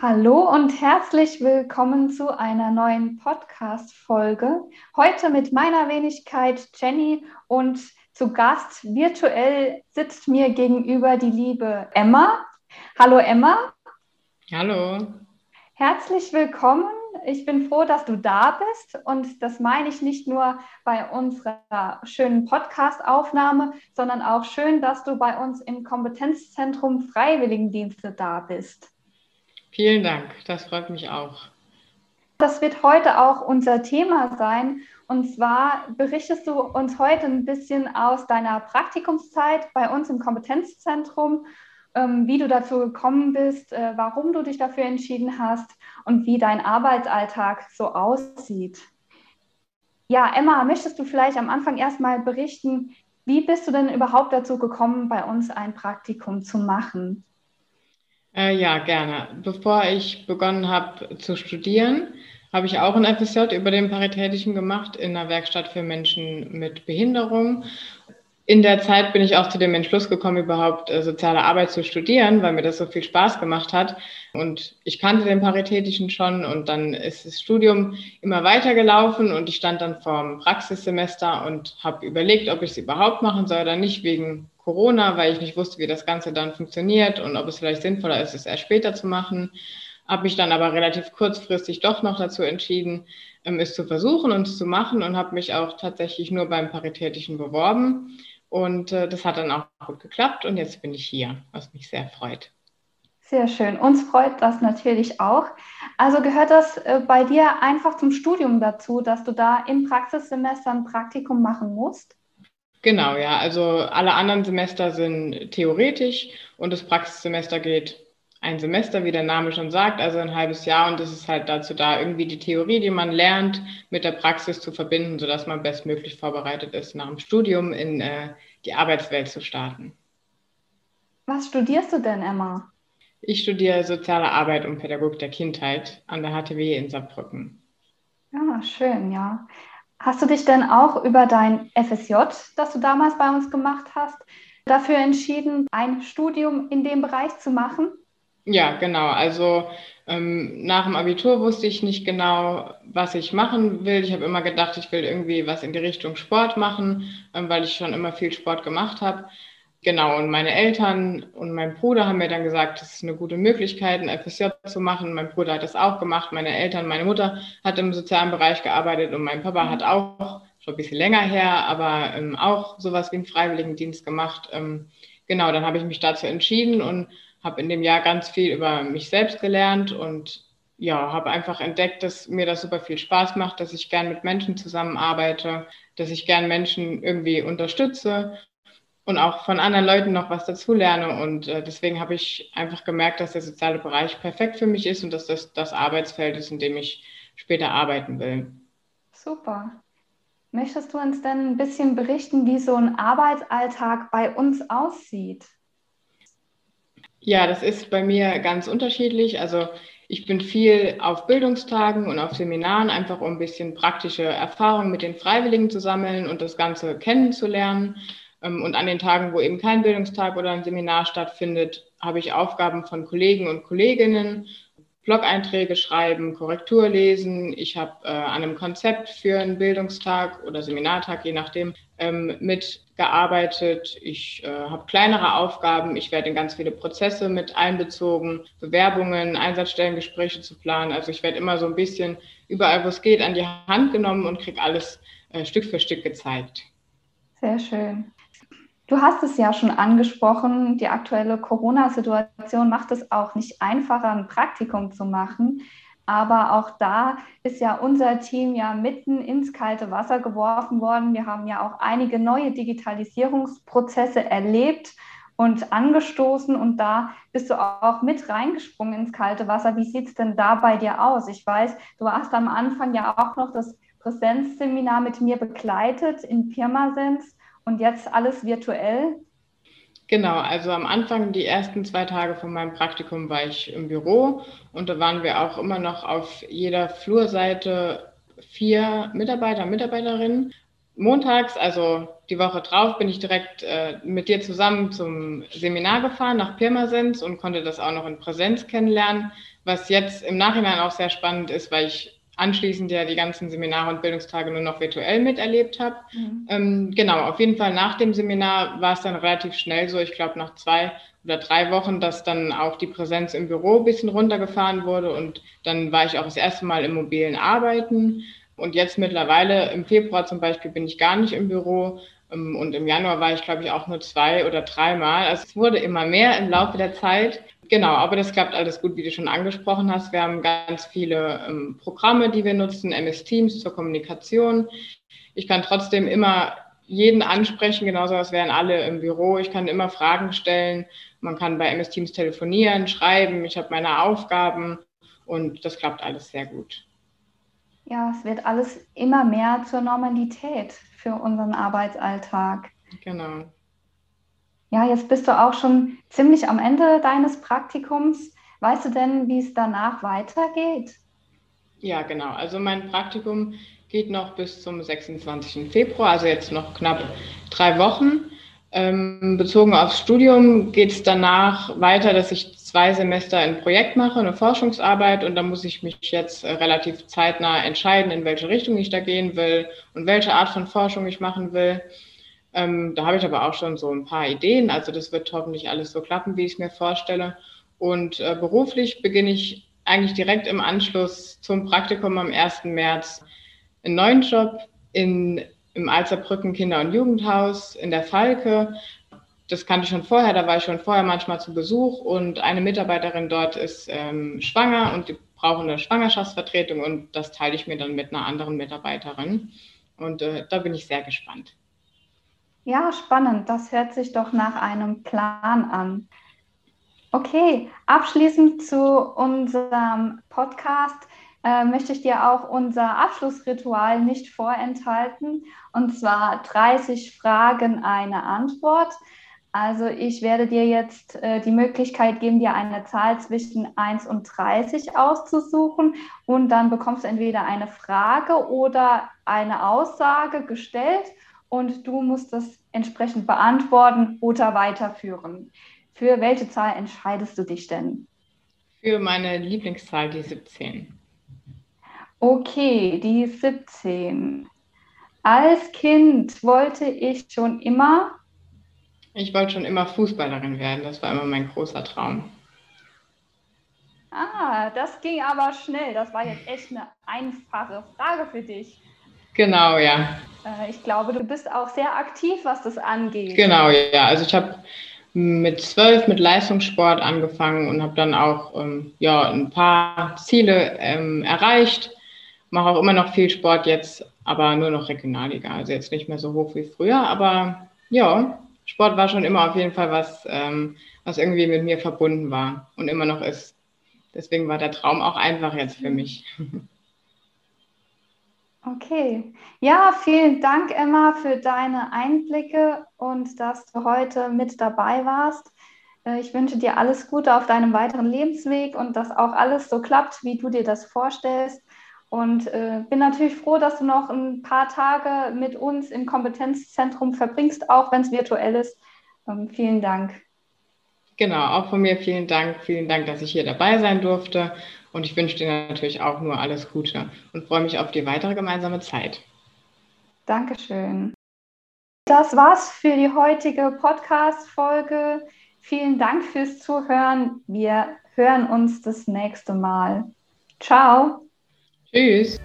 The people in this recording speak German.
Hallo und herzlich willkommen zu einer neuen Podcast-Folge. Heute mit meiner Wenigkeit Jenny und zu Gast virtuell sitzt mir gegenüber die liebe Emma. Hallo Emma. Hallo. Herzlich willkommen. Ich bin froh, dass du da bist und das meine ich nicht nur bei unserer schönen Podcast-Aufnahme, sondern auch schön, dass du bei uns im Kompetenzzentrum Freiwilligendienste da bist. Vielen Dank, das freut mich auch. Das wird heute auch unser Thema sein. Und zwar berichtest du uns heute ein bisschen aus deiner Praktikumszeit bei uns im Kompetenzzentrum, ähm, wie du dazu gekommen bist, äh, warum du dich dafür entschieden hast und wie dein Arbeitsalltag so aussieht. Ja, Emma, möchtest du vielleicht am Anfang erstmal berichten, wie bist du denn überhaupt dazu gekommen, bei uns ein Praktikum zu machen? Äh, ja, gerne. Bevor ich begonnen habe zu studieren, habe ich auch ein FSJ über den Paritätischen gemacht in einer Werkstatt für Menschen mit Behinderung. In der Zeit bin ich auch zu dem Entschluss gekommen, überhaupt äh, soziale Arbeit zu studieren, weil mir das so viel Spaß gemacht hat. Und ich kannte den Paritätischen schon und dann ist das Studium immer weitergelaufen und ich stand dann vorm Praxissemester und habe überlegt, ob ich es überhaupt machen soll oder nicht, wegen Corona, weil ich nicht wusste, wie das Ganze dann funktioniert und ob es vielleicht sinnvoller ist, es erst später zu machen. Habe mich dann aber relativ kurzfristig doch noch dazu entschieden, ähm, es zu versuchen und es zu machen und habe mich auch tatsächlich nur beim Paritätischen beworben. Und äh, das hat dann auch gut geklappt und jetzt bin ich hier, was mich sehr freut. Sehr schön. Uns freut das natürlich auch. Also gehört das äh, bei dir einfach zum Studium dazu, dass du da im Praxissemester ein Praktikum machen musst? Genau, ja. Also alle anderen Semester sind theoretisch und das Praxissemester geht ein Semester, wie der Name schon sagt, also ein halbes Jahr. Und das ist halt dazu da, irgendwie die Theorie, die man lernt, mit der Praxis zu verbinden, sodass man bestmöglich vorbereitet ist, nach dem Studium in äh, die Arbeitswelt zu starten. Was studierst du denn, Emma? Ich studiere Soziale Arbeit und Pädagogik der Kindheit an der HTW in Saarbrücken. Ja, schön, ja. Hast du dich denn auch über dein FSJ, das du damals bei uns gemacht hast, dafür entschieden, ein Studium in dem Bereich zu machen? Ja, genau. Also ähm, nach dem Abitur wusste ich nicht genau, was ich machen will. Ich habe immer gedacht, ich will irgendwie was in die Richtung Sport machen, ähm, weil ich schon immer viel Sport gemacht habe. Genau, und meine Eltern und mein Bruder haben mir dann gesagt, das ist eine gute Möglichkeit, ein FSJ zu machen. Mein Bruder hat das auch gemacht, meine Eltern, meine Mutter hat im sozialen Bereich gearbeitet und mein Papa hat auch, schon ein bisschen länger her, aber ähm, auch sowas wie einen Freiwilligendienst gemacht. Ähm, genau, dann habe ich mich dazu entschieden und habe in dem Jahr ganz viel über mich selbst gelernt und ja, habe einfach entdeckt, dass mir das super viel Spaß macht, dass ich gern mit Menschen zusammenarbeite, dass ich gern Menschen irgendwie unterstütze und auch von anderen Leuten noch was dazulerne. Und äh, deswegen habe ich einfach gemerkt, dass der soziale Bereich perfekt für mich ist und dass das das Arbeitsfeld ist, in dem ich später arbeiten will. Super. Möchtest du uns denn ein bisschen berichten, wie so ein Arbeitsalltag bei uns aussieht? Ja, das ist bei mir ganz unterschiedlich. Also ich bin viel auf Bildungstagen und auf Seminaren, einfach um ein bisschen praktische Erfahrungen mit den Freiwilligen zu sammeln und das Ganze kennenzulernen. Ähm, und an den Tagen, wo eben kein Bildungstag oder ein Seminar stattfindet, habe ich Aufgaben von Kollegen und Kolleginnen, Blog-Einträge schreiben, Korrektur lesen. Ich habe äh, an einem Konzept für einen Bildungstag oder Seminartag, je nachdem, ähm, mitgearbeitet. Ich äh, habe kleinere Aufgaben. Ich werde in ganz viele Prozesse mit einbezogen, Bewerbungen, Einsatzstellengespräche zu planen. Also ich werde immer so ein bisschen überall, wo es geht, an die Hand genommen und kriege alles äh, Stück für Stück gezeigt. Sehr schön. Du hast es ja schon angesprochen, die aktuelle Corona-Situation macht es auch nicht einfacher, ein Praktikum zu machen. Aber auch da ist ja unser Team ja mitten ins kalte Wasser geworfen worden. Wir haben ja auch einige neue Digitalisierungsprozesse erlebt und angestoßen und da bist du auch mit reingesprungen ins kalte Wasser. Wie sieht es denn da bei dir aus? Ich weiß, du hast am Anfang ja auch noch das Präsenzseminar mit mir begleitet in Pirmasens und jetzt alles virtuell? Genau, also am Anfang, die ersten zwei Tage von meinem Praktikum war ich im Büro und da waren wir auch immer noch auf jeder Flurseite vier Mitarbeiter, Mitarbeiterinnen. Montags, also die Woche drauf, bin ich direkt äh, mit dir zusammen zum Seminar gefahren nach Pirmasens und konnte das auch noch in Präsenz kennenlernen, was jetzt im Nachhinein auch sehr spannend ist, weil ich anschließend ja die ganzen Seminare und Bildungstage nur noch virtuell miterlebt habe. Mhm. Ähm, genau, auf jeden Fall nach dem Seminar war es dann relativ schnell so, ich glaube nach zwei oder drei Wochen, dass dann auch die Präsenz im Büro ein bisschen runtergefahren wurde und dann war ich auch das erste Mal im mobilen Arbeiten. Und jetzt mittlerweile im Februar zum Beispiel bin ich gar nicht im Büro, ähm, und im Januar war ich, glaube ich, auch nur zwei oder dreimal. Also es wurde immer mehr im Laufe der Zeit. Genau, aber das klappt alles gut, wie du schon angesprochen hast. Wir haben ganz viele ähm, Programme, die wir nutzen, MS Teams zur Kommunikation. Ich kann trotzdem immer jeden ansprechen, genauso als wären alle im Büro. Ich kann immer Fragen stellen. Man kann bei MS Teams telefonieren, schreiben. Ich habe meine Aufgaben und das klappt alles sehr gut. Ja, es wird alles immer mehr zur Normalität für unseren Arbeitsalltag. Genau. Ja, jetzt bist du auch schon ziemlich am Ende deines Praktikums. Weißt du denn, wie es danach weitergeht? Ja, genau. Also mein Praktikum geht noch bis zum 26. Februar, also jetzt noch knapp drei Wochen. Ähm, bezogen aufs Studium geht es danach weiter, dass ich zwei Semester ein Projekt mache, eine Forschungsarbeit und da muss ich mich jetzt äh, relativ zeitnah entscheiden, in welche Richtung ich da gehen will und welche Art von Forschung ich machen will. Ähm, da habe ich aber auch schon so ein paar Ideen, also das wird hoffentlich alles so klappen, wie ich es mir vorstelle. Und äh, beruflich beginne ich eigentlich direkt im Anschluss zum Praktikum am 1. März einen neuen Job in im Alzerbrücken Kinder- und Jugendhaus in der Falke. Das kannte ich schon vorher, da war ich schon vorher manchmal zu Besuch und eine Mitarbeiterin dort ist ähm, schwanger und die brauchen eine Schwangerschaftsvertretung und das teile ich mir dann mit einer anderen Mitarbeiterin. Und äh, da bin ich sehr gespannt. Ja, spannend. Das hört sich doch nach einem Plan an. Okay, abschließend zu unserem Podcast äh, möchte ich dir auch unser Abschlussritual nicht vorenthalten. Und zwar 30 Fragen, eine Antwort. Also ich werde dir jetzt äh, die Möglichkeit geben, dir eine Zahl zwischen 1 und 30 auszusuchen. Und dann bekommst du entweder eine Frage oder eine Aussage gestellt und du musst das entsprechend beantworten oder weiterführen. Für welche Zahl entscheidest du dich denn? Für meine Lieblingszahl, die 17. Okay, die 17. Als Kind wollte ich schon immer. Ich wollte schon immer Fußballerin werden. Das war immer mein großer Traum. Ah, das ging aber schnell. Das war jetzt echt eine einfache Frage für dich. Genau, ja. Äh, ich glaube, du bist auch sehr aktiv, was das angeht. Genau, ja. Also ich habe mit zwölf mit Leistungssport angefangen und habe dann auch ähm, ja, ein paar Ziele ähm, erreicht mache auch immer noch viel Sport jetzt, aber nur noch Regionalliga. Also jetzt nicht mehr so hoch wie früher, aber ja, Sport war schon immer auf jeden Fall was, ähm, was irgendwie mit mir verbunden war und immer noch ist. Deswegen war der Traum auch einfach jetzt für mich. Okay. Ja, vielen Dank, Emma, für deine Einblicke und dass du heute mit dabei warst. Äh, ich wünsche dir alles Gute auf deinem weiteren Lebensweg und dass auch alles so klappt, wie du dir das vorstellst. Und äh, bin natürlich froh, dass du noch ein paar Tage mit uns im Kompetenzzentrum verbringst, auch wenn es virtuell ist. Ähm, vielen Dank. Genau, auch von mir vielen Dank. Vielen Dank, dass ich hier dabei sein durfte. Und ich wünsche dir natürlich auch nur alles Gute und freue mich auf die weitere gemeinsame Zeit. Dankeschön. Das war's für die heutige Podcast-Folge. Vielen Dank fürs Zuhören. Wir hören uns das nächste Mal. Ciao. Tschüss.